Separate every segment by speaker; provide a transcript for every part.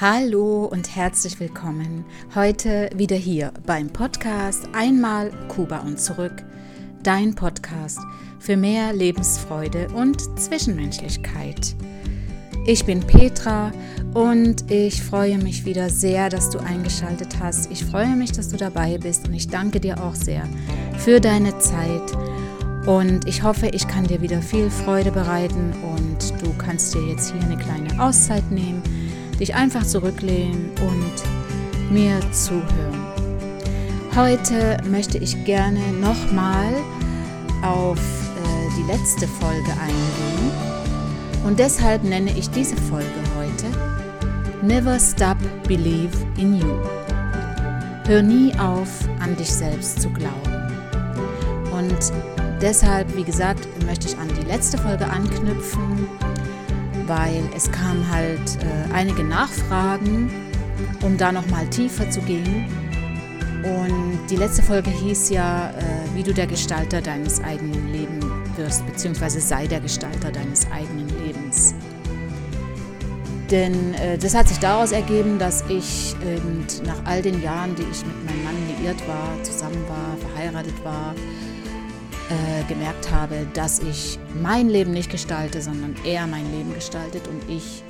Speaker 1: Hallo und herzlich willkommen. Heute wieder hier beim Podcast Einmal Kuba und zurück. Dein Podcast für mehr Lebensfreude und Zwischenmenschlichkeit. Ich bin Petra und ich freue mich wieder sehr, dass du eingeschaltet hast. Ich freue mich, dass du dabei bist und ich danke dir auch sehr für deine Zeit. Und ich hoffe, ich kann dir wieder viel Freude bereiten und du kannst dir jetzt hier eine kleine Auszeit nehmen dich einfach zurücklehnen und mir zuhören. Heute möchte ich gerne nochmal auf äh, die letzte Folge eingehen und deshalb nenne ich diese Folge heute Never Stop Believe in You. Hör nie auf, an dich selbst zu glauben. Und deshalb, wie gesagt, möchte ich an die letzte Folge anknüpfen weil es kamen halt äh, einige Nachfragen, um da nochmal tiefer zu gehen. Und die letzte Folge hieß ja, äh, wie du der Gestalter deines eigenen Lebens wirst, beziehungsweise sei der Gestalter deines eigenen Lebens. Denn äh, das hat sich daraus ergeben, dass ich nach all den Jahren, die ich mit meinem Mann liiert war, zusammen war, verheiratet war, äh, gemerkt habe, dass ich mein Leben nicht gestalte, sondern er mein Leben gestaltet und ich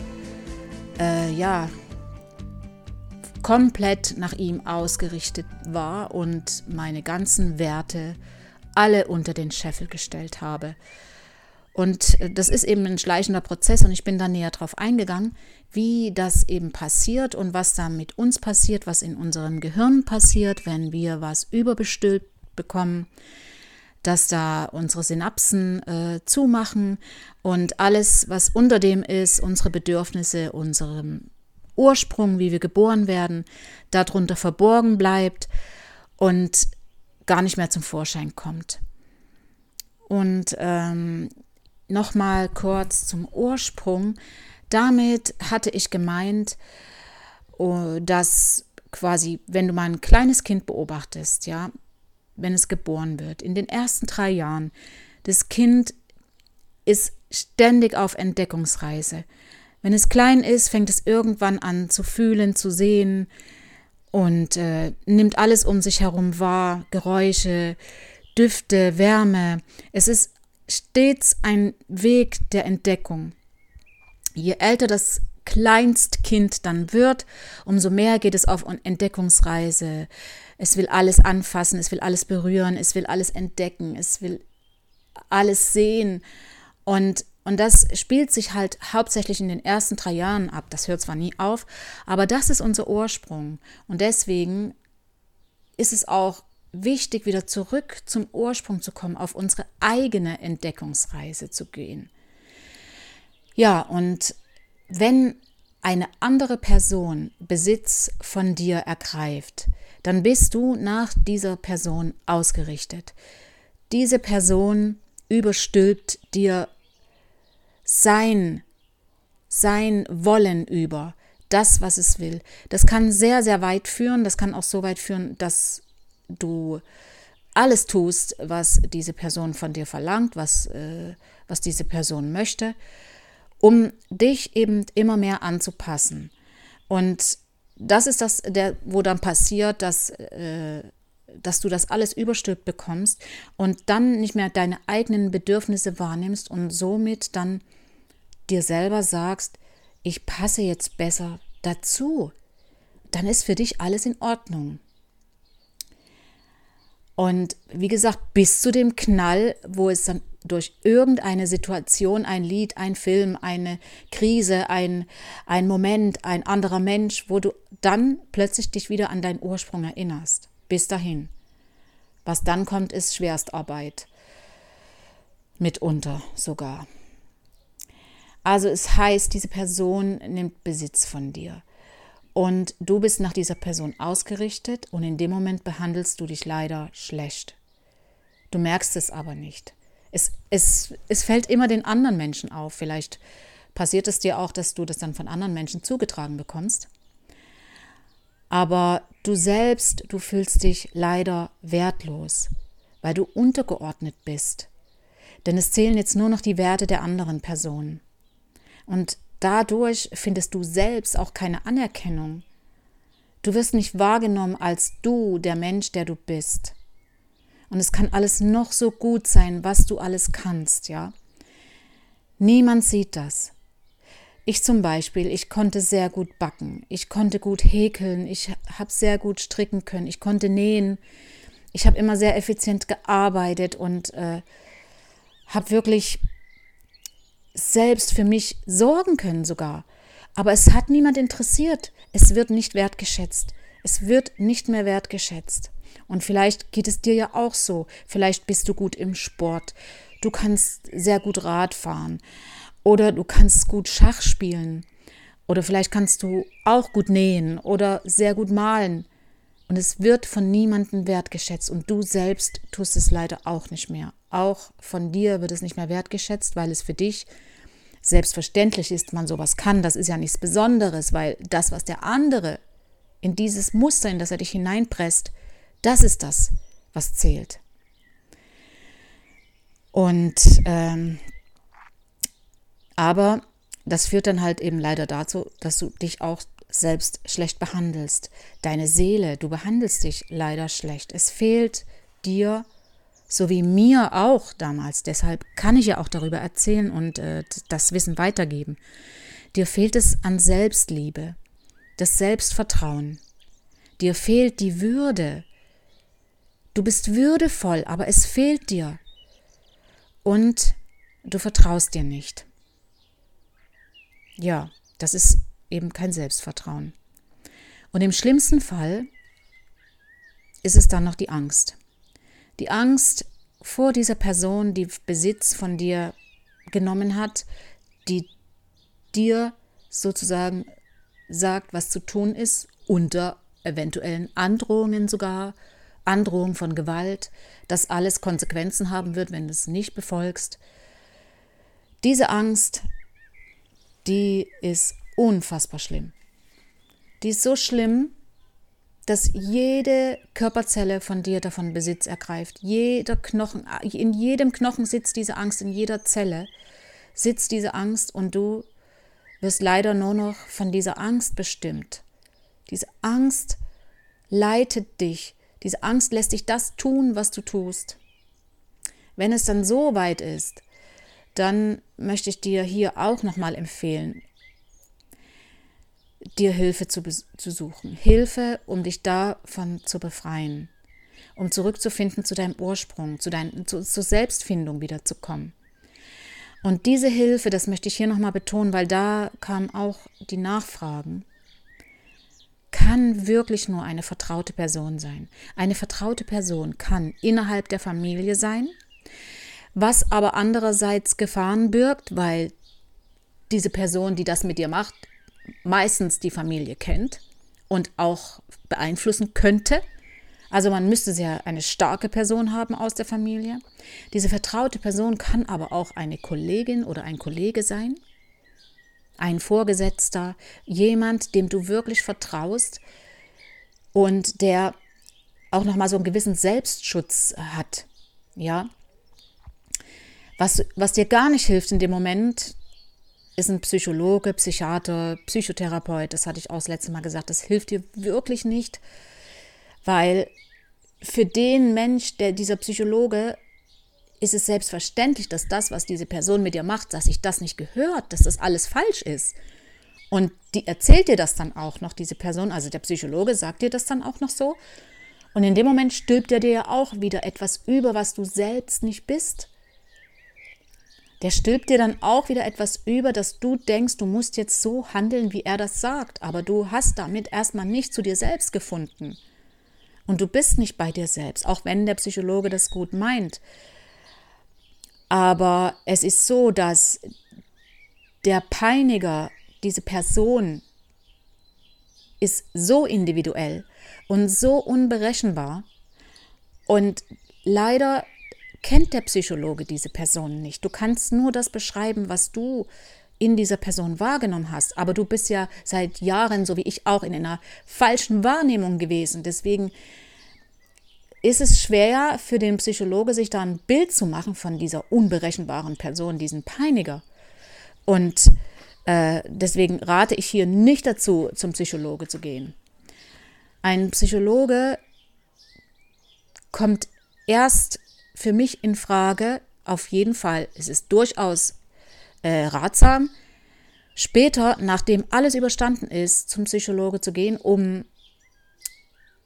Speaker 1: äh, ja komplett nach ihm ausgerichtet war und meine ganzen Werte alle unter den Scheffel gestellt habe. Und äh, das ist eben ein schleichender Prozess und ich bin da näher drauf eingegangen, wie das eben passiert und was da mit uns passiert, was in unserem Gehirn passiert, wenn wir was überbestülpt bekommen, dass da unsere Synapsen äh, zumachen und alles, was unter dem ist, unsere Bedürfnisse, unserem Ursprung, wie wir geboren werden, darunter verborgen bleibt und gar nicht mehr zum Vorschein kommt. Und ähm, nochmal kurz zum Ursprung. Damit hatte ich gemeint, oh, dass quasi, wenn du mal ein kleines Kind beobachtest, ja, wenn es geboren wird, in den ersten drei Jahren, das Kind ist ständig auf Entdeckungsreise. Wenn es klein ist, fängt es irgendwann an zu fühlen, zu sehen und äh, nimmt alles um sich herum wahr, Geräusche, Düfte, Wärme. Es ist stets ein Weg der Entdeckung. Je älter das Kleinstkind dann wird, umso mehr geht es auf Entdeckungsreise. Es will alles anfassen, es will alles berühren, es will alles entdecken, es will alles sehen. Und, und das spielt sich halt hauptsächlich in den ersten drei Jahren ab. Das hört zwar nie auf, aber das ist unser Ursprung. Und deswegen ist es auch wichtig, wieder zurück zum Ursprung zu kommen, auf unsere eigene Entdeckungsreise zu gehen. Ja, und wenn eine andere Person Besitz von dir ergreift, dann bist du nach dieser Person ausgerichtet. Diese Person überstülpt dir sein, sein Wollen über, das, was es will. Das kann sehr, sehr weit führen. Das kann auch so weit führen, dass du alles tust, was diese Person von dir verlangt, was, äh, was diese Person möchte, um dich eben immer mehr anzupassen. Und das ist das, der, wo dann passiert, dass, äh, dass du das alles überstülpt bekommst und dann nicht mehr deine eigenen Bedürfnisse wahrnimmst und somit dann dir selber sagst, ich passe jetzt besser dazu. Dann ist für dich alles in Ordnung. Und wie gesagt, bis zu dem Knall, wo es dann durch irgendeine Situation, ein Lied, ein Film, eine Krise, ein, ein Moment, ein anderer Mensch, wo du dann plötzlich dich wieder an deinen Ursprung erinnerst. Bis dahin. Was dann kommt, ist Schwerstarbeit. Mitunter sogar. Also es heißt, diese Person nimmt Besitz von dir. Und du bist nach dieser Person ausgerichtet und in dem Moment behandelst du dich leider schlecht. Du merkst es aber nicht es, es, es fällt immer den anderen Menschen auf. Vielleicht passiert es dir auch, dass du das dann von anderen Menschen zugetragen bekommst. Aber du selbst, du fühlst dich leider wertlos, weil du untergeordnet bist. Denn es zählen jetzt nur noch die Werte der anderen Personen. Und dadurch findest du selbst auch keine Anerkennung. Du wirst nicht wahrgenommen als du, der Mensch, der du bist. Und es kann alles noch so gut sein, was du alles kannst, ja. Niemand sieht das. Ich zum Beispiel, ich konnte sehr gut backen, ich konnte gut häkeln, ich habe sehr gut stricken können, ich konnte nähen, ich habe immer sehr effizient gearbeitet und äh, habe wirklich selbst für mich sorgen können sogar. Aber es hat niemand interessiert. Es wird nicht wertgeschätzt. Es wird nicht mehr wertgeschätzt. Und vielleicht geht es dir ja auch so. Vielleicht bist du gut im Sport. Du kannst sehr gut Rad fahren. Oder du kannst gut Schach spielen. Oder vielleicht kannst du auch gut nähen oder sehr gut malen. Und es wird von niemandem wertgeschätzt. Und du selbst tust es leider auch nicht mehr. Auch von dir wird es nicht mehr wertgeschätzt, weil es für dich selbstverständlich ist, man sowas kann. Das ist ja nichts Besonderes, weil das, was der andere in dieses Muster, in das er dich hineinpresst, das ist das, was zählt. Und ähm, aber das führt dann halt eben leider dazu, dass du dich auch selbst schlecht behandelst. Deine Seele, du behandelst dich leider schlecht. Es fehlt dir, so wie mir auch damals, deshalb kann ich ja auch darüber erzählen und äh, das Wissen weitergeben. Dir fehlt es an Selbstliebe, das Selbstvertrauen. Dir fehlt die Würde. Du bist würdevoll, aber es fehlt dir. Und du vertraust dir nicht. Ja, das ist eben kein Selbstvertrauen. Und im schlimmsten Fall ist es dann noch die Angst. Die Angst vor dieser Person, die Besitz von dir genommen hat, die dir sozusagen sagt, was zu tun ist, unter eventuellen Androhungen sogar, Androhung von Gewalt, dass alles Konsequenzen haben wird, wenn du es nicht befolgst. Diese Angst, die ist unfassbar schlimm. Die ist so schlimm, dass jede Körperzelle von dir davon Besitz ergreift. Jeder Knochen, in jedem Knochen sitzt diese Angst, in jeder Zelle sitzt diese Angst und du wirst leider nur noch von dieser Angst bestimmt. Diese Angst leitet dich. Diese Angst lässt dich das tun, was du tust. Wenn es dann so weit ist, dann möchte ich dir hier auch nochmal empfehlen, dir Hilfe zu, zu suchen. Hilfe, um dich davon zu befreien, um zurückzufinden zu deinem Ursprung, zu dein, zu, zur Selbstfindung wiederzukommen. Und diese Hilfe, das möchte ich hier nochmal betonen, weil da kamen auch die Nachfragen, kann wirklich nur eine vertraute Person sein. Eine vertraute Person kann innerhalb der Familie sein, was aber andererseits Gefahren birgt, weil diese Person, die das mit dir macht, meistens die Familie kennt und auch beeinflussen könnte. Also man müsste sehr eine starke Person haben aus der Familie. Diese vertraute Person kann aber auch eine Kollegin oder ein Kollege sein, ein Vorgesetzter, jemand, dem du wirklich vertraust und der auch noch mal so einen gewissen Selbstschutz hat. Ja, was, was dir gar nicht hilft in dem Moment, ist ein Psychologe, Psychiater, Psychotherapeut, das hatte ich auch das letzte Mal gesagt, das hilft dir wirklich nicht, weil für den Mensch, der dieser Psychologe, ist es selbstverständlich, dass das, was diese Person mit dir macht, dass sich das nicht gehört, dass das alles falsch ist. Und die erzählt dir das dann auch noch, diese Person, also der Psychologe sagt dir das dann auch noch so. Und in dem Moment stülpt er dir ja auch wieder etwas über, was du selbst nicht bist der stülpt dir dann auch wieder etwas über, dass du denkst, du musst jetzt so handeln, wie er das sagt, aber du hast damit erstmal nicht zu dir selbst gefunden. Und du bist nicht bei dir selbst, auch wenn der Psychologe das gut meint. Aber es ist so, dass der Peiniger, diese Person, ist so individuell und so unberechenbar. Und leider kennt der Psychologe diese Person nicht. Du kannst nur das beschreiben, was du in dieser Person wahrgenommen hast. Aber du bist ja seit Jahren, so wie ich auch, in einer falschen Wahrnehmung gewesen. Deswegen ist es schwer für den Psychologe, sich da ein Bild zu machen von dieser unberechenbaren Person, diesen Peiniger. Und Äh, deswegen rate ich hier nicht dazu, zum Psychologe zu gehen. Ein Psychologe kommt erst für mich in Frage, auf jeden Fall. Es ist durchaus äh, ratsam, später, nachdem alles überstanden ist, zum Psychologe zu gehen, um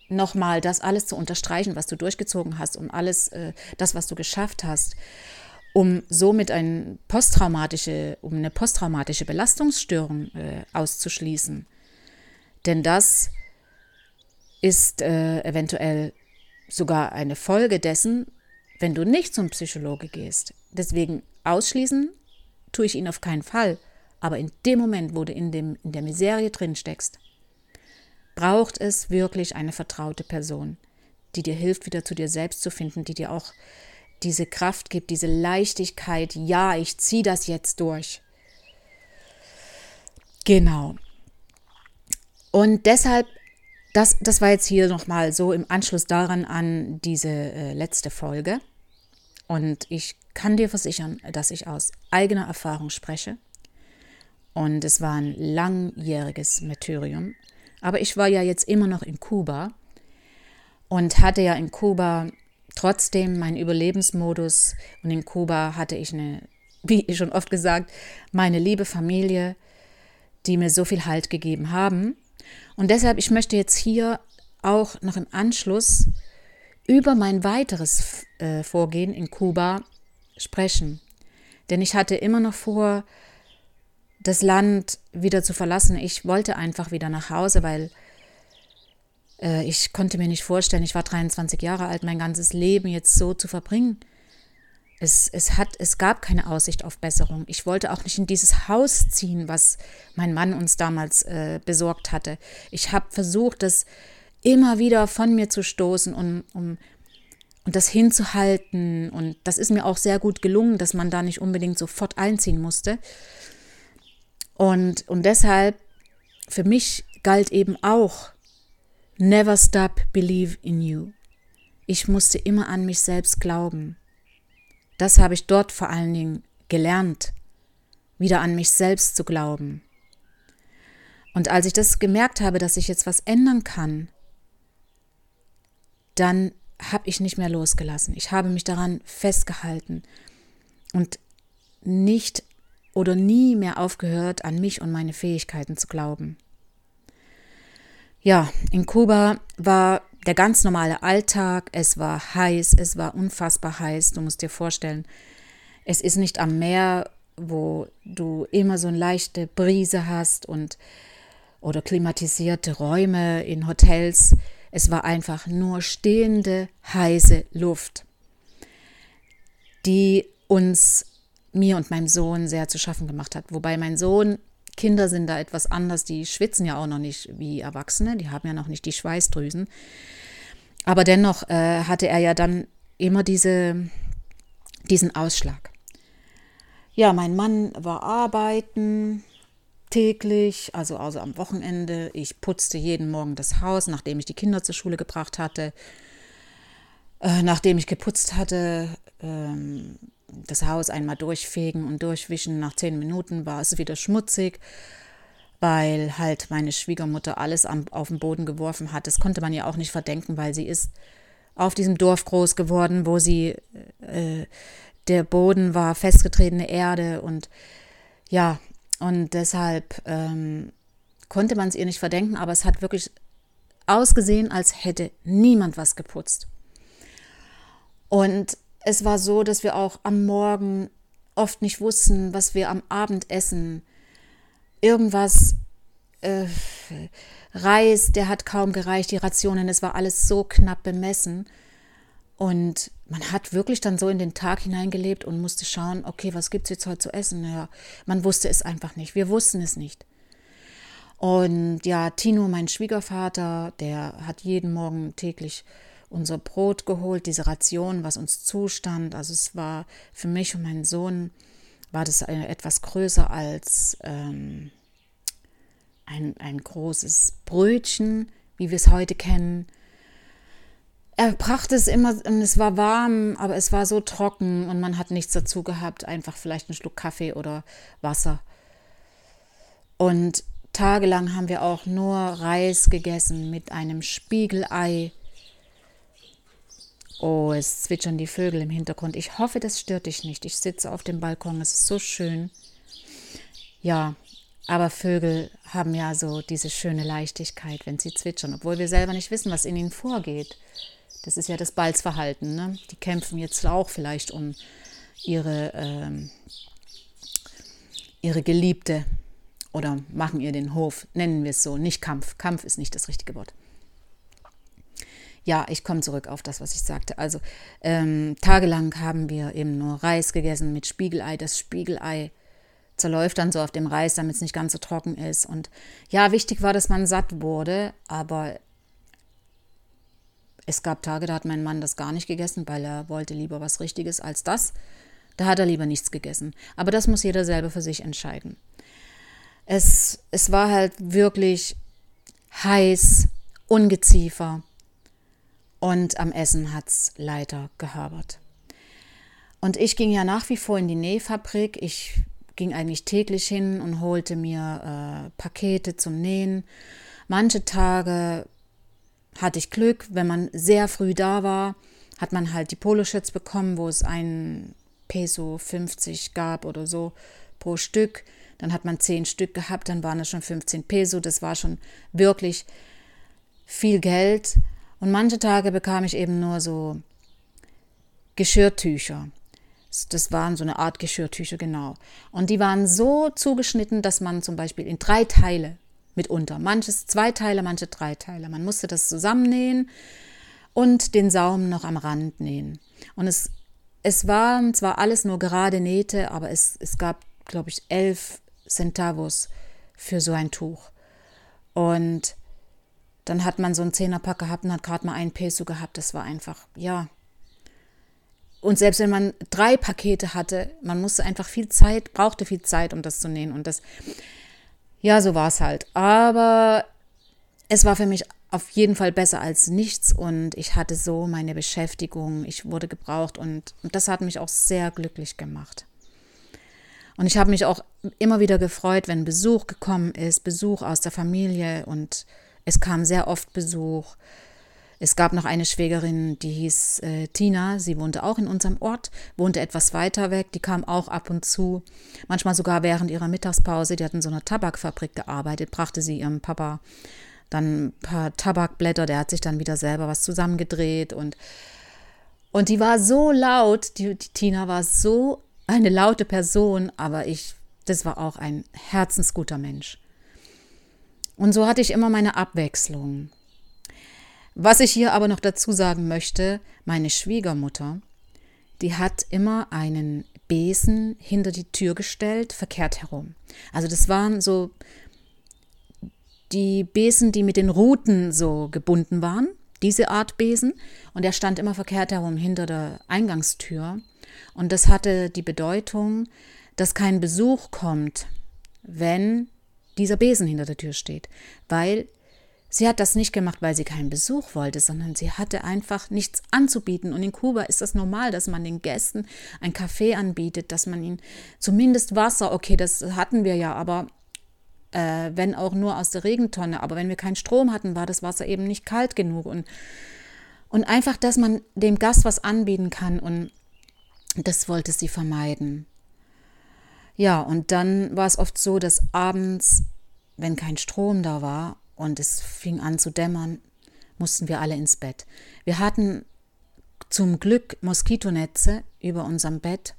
Speaker 1: nochmal das alles zu unterstreichen, was du durchgezogen hast, um alles, äh, das, was du geschafft hast, um somit ein posttraumatische, um eine posttraumatische Belastungsstörung äh, auszuschließen. Denn das ist äh, eventuell sogar eine Folge dessen, wenn du nicht zum Psychologe gehst. Deswegen ausschließen tue ich ihn auf keinen Fall. Aber in dem Moment, wo du in, dem, in der Miserie drin steckst, braucht es wirklich eine vertraute Person, die dir hilft, wieder zu dir selbst zu finden, die dir auch diese Kraft gibt, diese Leichtigkeit, ja, ich ziehe das jetzt durch. Genau. Und deshalb, das, das war jetzt hier nochmal so im Anschluss daran an diese äh, letzte Folge. Und ich kann dir versichern, dass ich aus eigener Erfahrung spreche. Und es war ein langjähriges Martyrium. Aber ich war ja jetzt immer noch in Kuba und hatte ja in Kuba trotzdem meinen Überlebensmodus. Und in Kuba hatte ich eine, wie schon oft gesagt, meine liebe Familie, die mir so viel Halt gegeben haben. Und deshalb, ich möchte jetzt hier auch noch im Anschluss über mein weiteres äh, Vorgehen in Kuba sprechen. Denn ich hatte immer noch vor, das Land wieder zu verlassen. Ich wollte einfach wieder nach Hause, weil äh, ich konnte mir nicht vorstellen, ich war 23 Jahre alt, mein ganzes Leben jetzt so zu verbringen. Es, es, hat, es gab keine Aussicht auf Besserung. Ich wollte auch nicht in dieses Haus ziehen, was mein Mann uns damals äh, besorgt hatte. Ich habe versucht, das immer wieder von mir zu stoßen, um, um und das hinzuhalten. Und das ist mir auch sehr gut gelungen, dass man da nicht unbedingt sofort einziehen musste. Und, und deshalb, für mich galt eben auch, never stop believe in you. Ich musste immer an mich selbst glauben. Das habe ich dort vor allen Dingen gelernt, wieder an mich selbst zu glauben. Und als ich das gemerkt habe, dass ich jetzt was ändern kann, dann habe ich nicht mehr losgelassen. Ich habe mich daran festgehalten und nicht oder nie mehr aufgehört, an mich und meine Fähigkeiten zu glauben. Ja, in Kuba war der ganz normale Alltag, es war heiß, es war unfassbar heiß, du musst dir vorstellen, es ist nicht am Meer, wo du immer so eine leichte Brise hast und oder klimatisierte Räume in Hotels. Es war einfach nur stehende, heiße Luft, die uns mir und meinem Sohn sehr zu schaffen gemacht hat. Wobei mein Sohn, Kinder sind da etwas anders, die schwitzen ja auch noch nicht wie Erwachsene, die haben ja noch nicht die Schweißdrüsen. Aber dennoch äh, hatte er ja dann immer diese, diesen Ausschlag. Ja, mein Mann war arbeiten täglich, also, also am Wochenende. Ich putzte jeden Morgen das Haus, nachdem ich die Kinder zur Schule gebracht hatte. Äh, nachdem ich geputzt hatte, ähm, das Haus einmal durchfegen und durchwischen. Nach zehn Minuten war es wieder schmutzig, weil halt meine Schwiegermutter alles am, auf den Boden geworfen hat. Das konnte man ja auch nicht verdenken, weil sie ist auf diesem Dorf groß geworden, wo sie, äh, der Boden war festgetretene Erde und ja, und deshalb ähm, konnte man es ihr nicht verdenken, aber es hat wirklich ausgesehen, als hätte niemand was geputzt. Und es war so, dass wir auch am Morgen oft nicht wussten, was wir am Abend essen. Irgendwas, äh, Reis, der hat kaum gereicht, die Rationen, es war alles so knapp bemessen. Und man hat wirklich dann so in den Tag hineingelebt und musste schauen, okay, was gibt es jetzt heute zu essen? Ja, man wusste es einfach nicht. Wir wussten es nicht. Und ja, Tino, mein Schwiegervater, der hat jeden Morgen täglich unser Brot geholt, diese Ration, was uns zustand. Also es war für mich und meinen Sohn, war das etwas größer als ähm, ein, ein großes Brötchen, wie wir es heute kennen. Er brachte es immer, und es war warm, aber es war so trocken und man hat nichts dazu gehabt, einfach vielleicht einen Schluck Kaffee oder Wasser. Und tagelang haben wir auch nur Reis gegessen mit einem Spiegelei. Oh, es zwitschern die Vögel im Hintergrund. Ich hoffe, das stört dich nicht. Ich sitze auf dem Balkon, es ist so schön. Ja, aber Vögel haben ja so diese schöne Leichtigkeit, wenn sie zwitschern, obwohl wir selber nicht wissen, was in ihnen vorgeht. Das ist ja das Balzverhalten. Ne? Die kämpfen jetzt auch vielleicht um ihre, ähm, ihre Geliebte oder machen ihr den Hof, nennen wir es so, nicht Kampf. Kampf ist nicht das richtige Wort. Ja, ich komme zurück auf das, was ich sagte. Also ähm, tagelang haben wir eben nur Reis gegessen mit Spiegelei. Das Spiegelei zerläuft dann so auf dem Reis, damit es nicht ganz so trocken ist. Und ja, wichtig war, dass man satt wurde, aber es gab Tage, da hat mein Mann das gar nicht gegessen, weil er wollte lieber was Richtiges als das. Da hat er lieber nichts gegessen. Aber das muss jeder selber für sich entscheiden. Es, es war halt wirklich heiß, Ungeziefer und am Essen hat es leider gehabert. Und ich ging ja nach wie vor in die Nähfabrik. Ich ging eigentlich täglich hin und holte mir äh, Pakete zum Nähen. Manche Tage hatte ich Glück, wenn man sehr früh da war, hat man halt die Poloshirts bekommen, wo es ein Peso 50 gab oder so pro Stück. Dann hat man zehn Stück gehabt, dann waren es schon 15 Peso. Das war schon wirklich viel Geld. Und manche Tage bekam ich eben nur so Geschirrtücher. Das waren so eine Art Geschirrtücher, genau. Und die waren so zugeschnitten, dass man zum Beispiel in drei Teile mitunter, manches zwei Teile, manche drei Teile. Man musste das zusammennähen und den Saum noch am Rand nähen. Und es, es waren zwar alles nur gerade Nähte, aber es, es gab, glaube ich, elf Centavos für so ein Tuch. Und dann hat man so einen Zehnerpack gehabt und hat gerade mal einen Peso gehabt. Das war einfach, ja, und selbst wenn man drei Pakete hatte, man musste einfach viel Zeit, brauchte viel Zeit, um das zu nähen. Und das, ja, so war es halt. Aber es war für mich auf jeden Fall besser als nichts und ich hatte so meine Beschäftigung, ich wurde gebraucht und, und das hat mich auch sehr glücklich gemacht. Und ich habe mich auch immer wieder gefreut, wenn Besuch gekommen ist, Besuch aus der Familie und es kam sehr oft Besuch. Es gab noch eine Schwägerin, die hieß äh, Tina. Sie wohnte auch in unserem Ort, wohnte etwas weiter weg. Die kam auch ab und zu, manchmal sogar während ihrer Mittagspause. Die hat in so einer Tabakfabrik gearbeitet, brachte sie ihrem Papa dann ein paar Tabakblätter. Der hat sich dann wieder selber was zusammengedreht und und die war so laut. Die, die Tina war so eine laute Person, aber ich, das war auch ein herzensguter Mensch. Und so hatte ich immer meine Abwechslung. Was ich hier aber noch dazu sagen möchte, meine Schwiegermutter, die hat immer einen Besen hinter die Tür gestellt, verkehrt herum. Also das waren so die Besen, die mit den Ruten so gebunden waren, diese Art Besen. Und der stand immer verkehrt herum hinter der Eingangstür. Und das hatte die Bedeutung, dass kein Besuch kommt, wenn dieser Besen hinter der Tür steht, weil Sie hat das nicht gemacht, weil sie keinen Besuch wollte, sondern sie hatte einfach nichts anzubieten. Und in Kuba ist das normal, dass man den Gästen ein Kaffee anbietet, dass man ihnen zumindest Wasser, okay, das hatten wir ja, aber äh, wenn auch nur aus der Regentonne. Aber wenn wir keinen Strom hatten, war das Wasser eben nicht kalt genug. Und, und einfach, dass man dem Gast was anbieten kann. Und das wollte sie vermeiden. Ja, und dann war es oft so, dass abends, wenn kein Strom da war und es fing an zu dämmern, mussten wir alle ins Bett. Wir hatten zum Glück Moskitonetze über unserem Bett.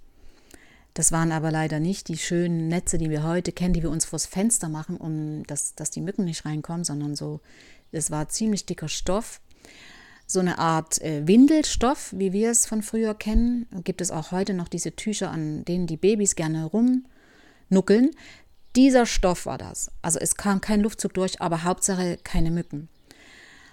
Speaker 1: Das waren aber leider nicht die schönen Netze, die wir heute kennen, die wir uns vors Fenster machen, um dass, dass die Mücken nicht reinkommen, sondern so, es war ziemlich dicker Stoff. So eine Art äh, Windelstoff, wie wir es von früher kennen. Gibt es auch heute noch diese Tücher, an denen die Babys gerne rumnuckeln. Dieser Stoff war das. Also es kam kein Luftzug durch, aber Hauptsache keine Mücken.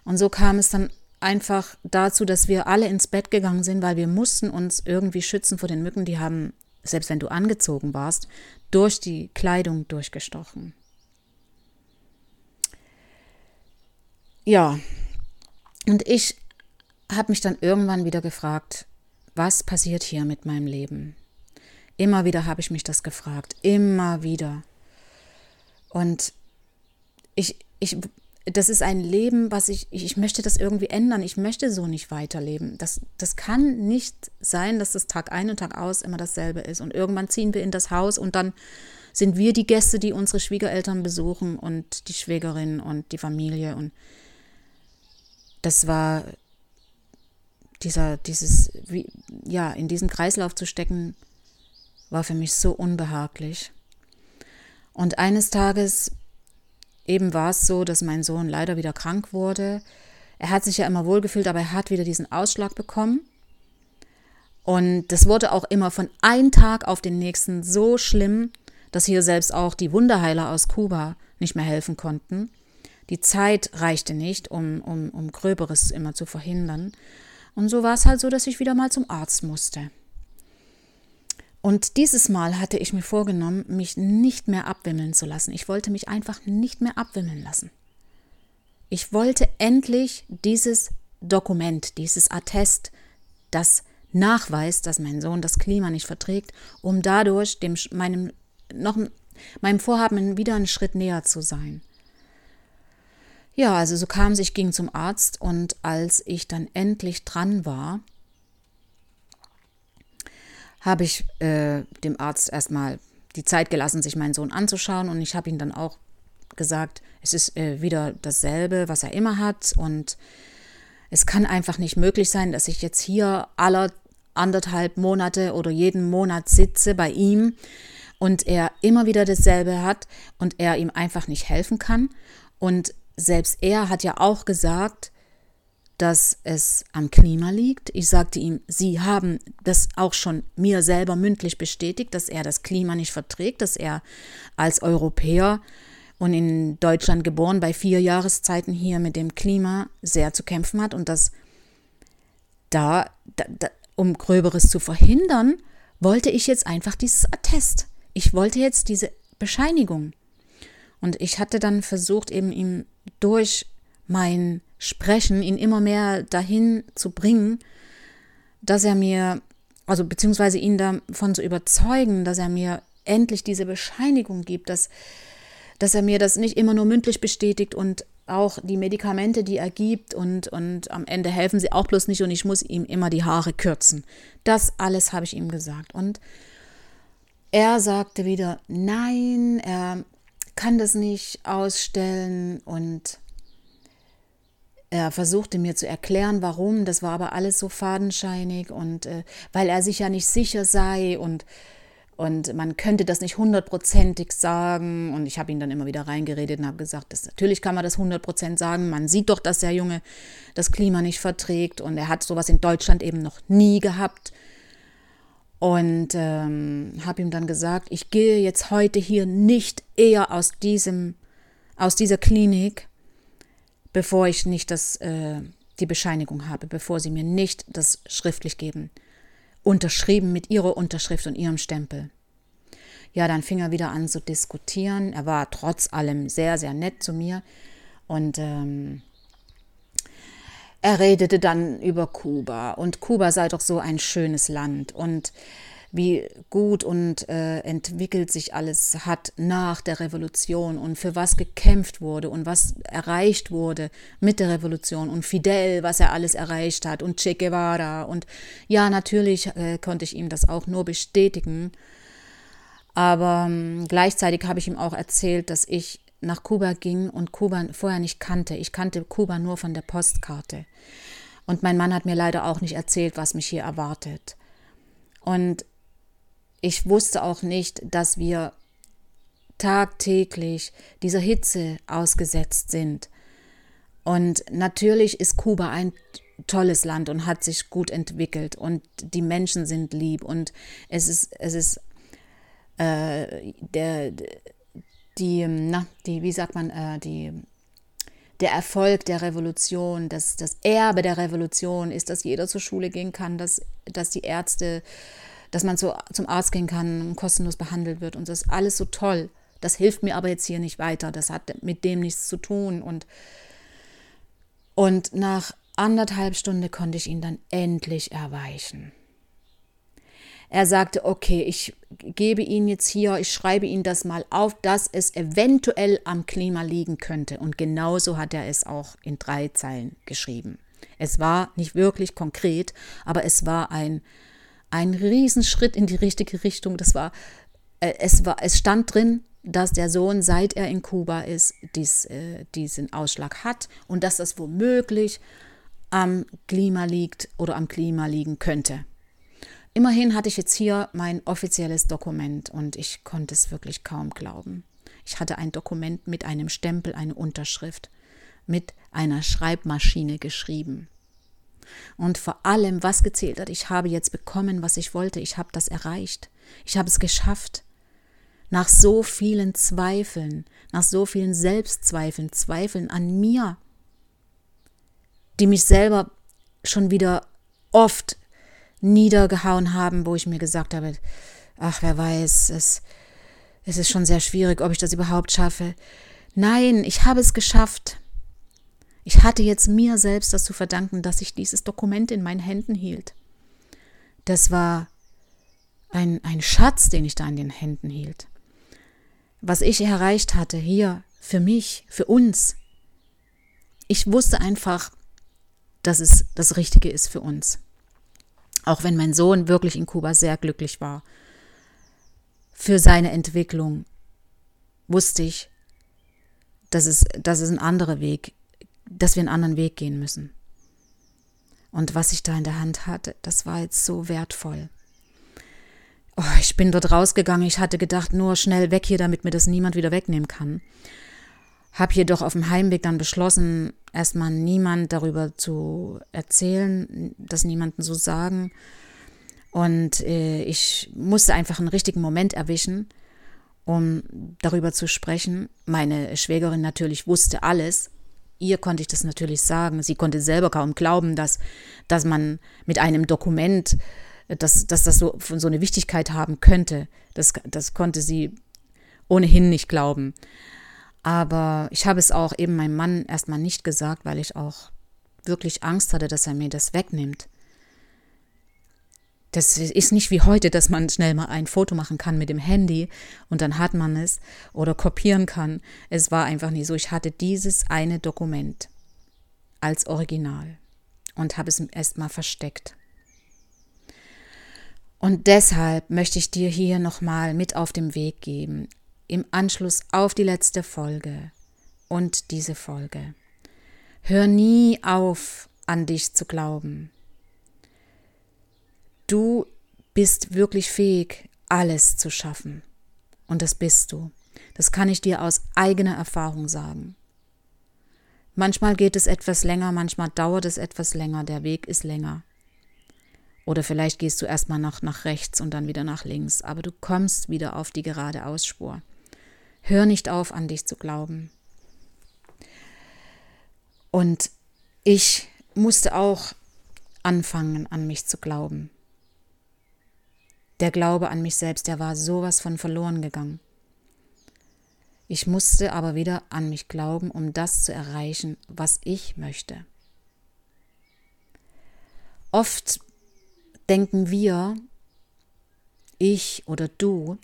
Speaker 1: Und so kam es dann einfach dazu, dass wir alle ins Bett gegangen sind, weil wir mussten uns irgendwie schützen vor den Mücken. Die haben, selbst wenn du angezogen warst, durch die Kleidung durchgestochen. Ja, und ich habe mich dann irgendwann wieder gefragt, was passiert hier mit meinem Leben? Immer wieder habe ich mich das gefragt, immer wieder. Und ich, ich, das ist ein Leben, was ich, ich möchte das irgendwie ändern. Ich möchte so nicht weiterleben. Das, das kann nicht sein, dass das Tag ein und Tag aus immer dasselbe ist. Und irgendwann ziehen wir in das Haus und dann sind wir die Gäste, die unsere Schwiegereltern besuchen und die Schwägerin und die Familie. Und das war dieser, dieses, wie, ja, in diesen Kreislauf zu stecken, war für mich so unbehaglich. Und eines Tages eben war es so, dass mein Sohn leider wieder krank wurde. Er hat sich ja immer wohlgefühlt, aber er hat wieder diesen Ausschlag bekommen. Und das wurde auch immer von einem Tag auf den nächsten so schlimm, dass hier selbst auch die Wunderheiler aus Kuba nicht mehr helfen konnten. Die Zeit reichte nicht, um, um, um Gröberes immer zu verhindern. Und so war es halt so, dass ich wieder mal zum Arzt musste. Und dieses Mal hatte ich mir vorgenommen, mich nicht mehr abwimmeln zu lassen. Ich wollte mich einfach nicht mehr abwimmeln lassen. Ich wollte endlich dieses Dokument, dieses Attest, das nachweist, dass mein Sohn das Klima nicht verträgt, um dadurch dem, meinem, noch, meinem Vorhaben wieder einen Schritt näher zu sein. Ja, also so kam es, ich ging zum Arzt und als ich dann endlich dran war, habe ich äh, dem Arzt erstmal die Zeit gelassen, sich meinen Sohn anzuschauen und ich habe ihm dann auch gesagt, es ist äh, wieder dasselbe, was er immer hat und es kann einfach nicht möglich sein, dass ich jetzt hier aller anderthalb Monate oder jeden Monat sitze bei ihm und er immer wieder dasselbe hat und er ihm einfach nicht helfen kann. Und selbst er hat ja auch gesagt, dass es am Klima liegt. Ich sagte ihm, Sie haben das auch schon mir selber mündlich bestätigt, dass er das Klima nicht verträgt, dass er als Europäer und in Deutschland geboren bei vier Jahreszeiten hier mit dem Klima sehr zu kämpfen hat und dass da, da, da um Gröberes zu verhindern, wollte ich jetzt einfach dieses Attest. Ich wollte jetzt diese Bescheinigung. Und ich hatte dann versucht, eben ihm durch mein Sprechen, ihn immer mehr dahin zu bringen, dass er mir, also beziehungsweise ihn davon zu überzeugen, dass er mir endlich diese Bescheinigung gibt, dass, dass er mir das nicht immer nur mündlich bestätigt und auch die Medikamente, die er gibt und, und am Ende helfen sie auch bloß nicht und ich muss ihm immer die Haare kürzen. Das alles habe ich ihm gesagt. Und er sagte wieder, nein, er kann das nicht ausstellen und er versuchte mir zu erklären, warum, das war aber alles so fadenscheinig und äh, weil er sich ja nicht sicher sei und, und man könnte das nicht hundertprozentig sagen. Und ich habe ihn dann immer wieder reingeredet und habe gesagt, das, natürlich kann man das hundertprozentig sagen. Man sieht doch, dass der Junge das Klima nicht verträgt und er hat sowas in Deutschland eben noch nie gehabt. Und ähm, habe ihm dann gesagt, ich gehe jetzt heute hier nicht eher aus diesem, aus dieser Klinik, bevor ich nicht das, äh, die Bescheinigung habe, bevor sie mir nicht das schriftlich geben. Unterschrieben mit ihrer Unterschrift und ihrem Stempel. Ja, dann fing er wieder an zu diskutieren. Er war trotz allem sehr, sehr nett zu mir. Und ähm, er redete dann über Kuba. Und Kuba sei doch so ein schönes Land. Und wie gut und äh, entwickelt sich alles hat nach der Revolution und für was gekämpft wurde und was erreicht wurde mit der Revolution und Fidel, was er alles erreicht hat und Che Guevara. Und ja, natürlich äh, konnte ich ihm das auch nur bestätigen. Aber ähm, gleichzeitig habe ich ihm auch erzählt, dass ich nach Kuba ging und Kuba vorher nicht kannte. Ich kannte Kuba nur von der Postkarte. Und mein Mann hat mir leider auch nicht erzählt, was mich hier erwartet. Und ich wusste auch nicht, dass wir tagtäglich dieser Hitze ausgesetzt sind. Und natürlich ist Kuba ein tolles Land und hat sich gut entwickelt und die Menschen sind lieb und es ist, es ist äh, der, die, na, die, wie sagt man, äh, die, der Erfolg der Revolution, das, das Erbe der Revolution ist, dass jeder zur Schule gehen kann, dass, dass die Ärzte dass man so zum Arzt gehen kann und kostenlos behandelt wird und das ist alles so toll. Das hilft mir aber jetzt hier nicht weiter. Das hat mit dem nichts zu tun. Und, und nach anderthalb Stunden konnte ich ihn dann endlich erweichen. Er sagte, okay, ich gebe Ihnen jetzt hier, ich schreibe Ihnen das mal auf, dass es eventuell am Klima liegen könnte. Und genauso hat er es auch in drei Zeilen geschrieben. Es war nicht wirklich konkret, aber es war ein, ein Riesenschritt in die richtige Richtung. Das war, äh, es war, es stand drin, dass der Sohn, seit er in Kuba ist, dies, äh, diesen Ausschlag hat und dass das womöglich am Klima liegt oder am Klima liegen könnte. Immerhin hatte ich jetzt hier mein offizielles Dokument und ich konnte es wirklich kaum glauben. Ich hatte ein Dokument mit einem Stempel, eine Unterschrift, mit einer Schreibmaschine geschrieben. Und vor allem, was gezählt hat, ich habe jetzt bekommen, was ich wollte, ich habe das erreicht, ich habe es geschafft. Nach so vielen Zweifeln, nach so vielen Selbstzweifeln, Zweifeln an mir, die mich selber schon wieder oft niedergehauen haben, wo ich mir gesagt habe, ach, wer weiß, es, es ist schon sehr schwierig, ob ich das überhaupt schaffe. Nein, ich habe es geschafft. Ich hatte jetzt mir selbst das zu verdanken, dass ich dieses Dokument in meinen Händen hielt. Das war ein, ein Schatz, den ich da in den Händen hielt. Was ich erreicht hatte hier, für mich, für uns. Ich wusste einfach, dass es das Richtige ist für uns. Auch wenn mein Sohn wirklich in Kuba sehr glücklich war. Für seine Entwicklung wusste ich, dass es, dass es ein anderer Weg, dass wir einen anderen Weg gehen müssen. Und was ich da in der Hand hatte, das war jetzt so wertvoll. Oh, ich bin dort rausgegangen. Ich hatte gedacht, nur schnell weg hier, damit mir das niemand wieder wegnehmen kann. Hab jedoch auf dem Heimweg dann beschlossen, erstmal niemand darüber zu erzählen, das niemandem so sagen. Und äh, ich musste einfach einen richtigen Moment erwischen, um darüber zu sprechen. Meine Schwägerin natürlich wusste alles. Ihr konnte ich das natürlich sagen. Sie konnte selber kaum glauben, dass, dass man mit einem Dokument, dass, dass das so, so eine Wichtigkeit haben könnte. Das, das konnte sie ohnehin nicht glauben. Aber ich habe es auch eben meinem Mann erstmal nicht gesagt, weil ich auch wirklich Angst hatte, dass er mir das wegnimmt. Das ist nicht wie heute, dass man schnell mal ein Foto machen kann mit dem Handy und dann hat man es oder kopieren kann. Es war einfach nie so. Ich hatte dieses eine Dokument als Original und habe es erstmal versteckt. Und deshalb möchte ich dir hier nochmal mit auf den Weg geben im Anschluss auf die letzte Folge und diese Folge. Hör nie auf, an dich zu glauben. Du bist wirklich fähig, alles zu schaffen. Und das bist du. Das kann ich dir aus eigener Erfahrung sagen. Manchmal geht es etwas länger, manchmal dauert es etwas länger, der Weg ist länger. Oder vielleicht gehst du erstmal noch nach rechts und dann wieder nach links, aber du kommst wieder auf die gerade Ausspur. Hör nicht auf, an dich zu glauben. Und ich musste auch anfangen, an mich zu glauben. Der Glaube an mich selbst, der war sowas von verloren gegangen. Ich musste aber wieder an mich glauben, um das zu erreichen, was ich möchte. Oft denken wir, ich oder du,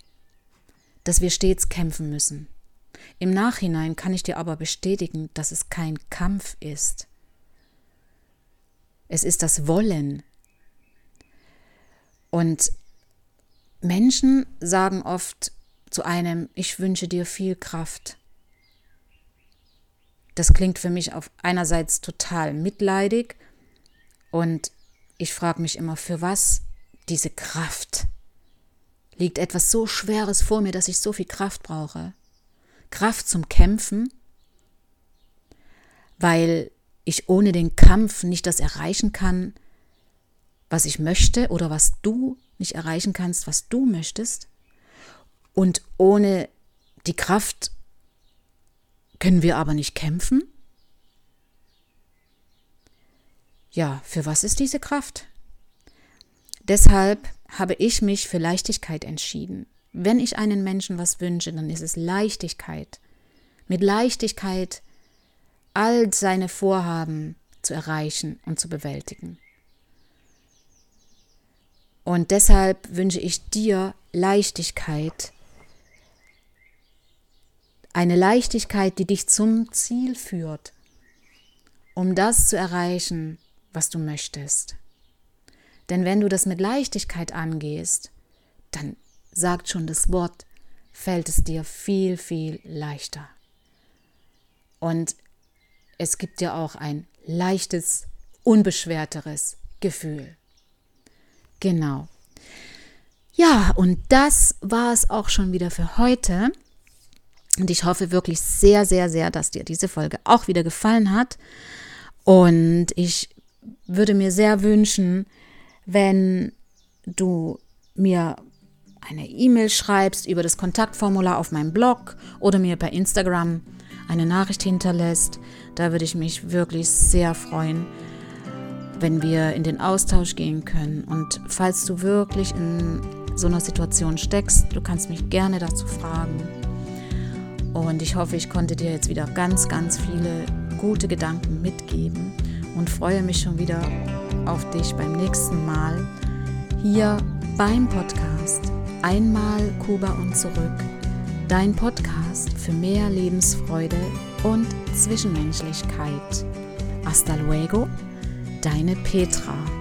Speaker 1: dass wir stets kämpfen müssen. Im Nachhinein kann ich dir aber bestätigen, dass es kein Kampf ist. Es ist das Wollen. Und Menschen sagen oft zu einem, ich wünsche dir viel Kraft. Das klingt für mich auf einerseits total mitleidig und ich frage mich immer, für was diese Kraft? Liegt etwas so Schweres vor mir, dass ich so viel Kraft brauche. Kraft zum Kämpfen, weil ich ohne den Kampf nicht das erreichen kann, was ich möchte oder was du nicht erreichen kannst, was du möchtest. Und ohne die Kraft können wir aber nicht kämpfen. Ja, für was ist diese Kraft? Deshalb habe ich mich für Leichtigkeit entschieden. Wenn ich einen Menschen was wünsche, dann ist es Leichtigkeit. Mit Leichtigkeit all seine Vorhaben zu erreichen und zu bewältigen. Und deshalb wünsche ich dir Leichtigkeit. Eine Leichtigkeit, die dich zum Ziel führt, um das zu erreichen, was du möchtest. Denn wenn du das mit Leichtigkeit angehst, dann sagt schon das Wort, fällt es dir viel, viel leichter. Und es gibt dir auch ein leichtes, unbeschwerteres Gefühl. Genau. Ja, und das war es auch schon wieder für heute. Und ich hoffe wirklich sehr, sehr, sehr, dass dir diese Folge auch wieder gefallen hat. Und ich würde mir sehr wünschen, wenn du mir eine E-Mail schreibst über das Kontaktformular auf meinem Blog oder mir per Instagram eine Nachricht hinterlässt. Da würde ich mich wirklich sehr freuen, wenn wir in den Austausch gehen können. Und falls du wirklich in so einer Situation steckst, du kannst mich gerne dazu fragen. Und ich hoffe, ich konnte dir jetzt wieder ganz, ganz viele gute Gedanken mitgeben und freue mich schon wieder auf dich beim nächsten Mal hier beim Podcast Einmal Kuba und zurück. Dein Podcast für mehr Lebensfreude und Zwischenmenschlichkeit. Hasta luego, deine Petra.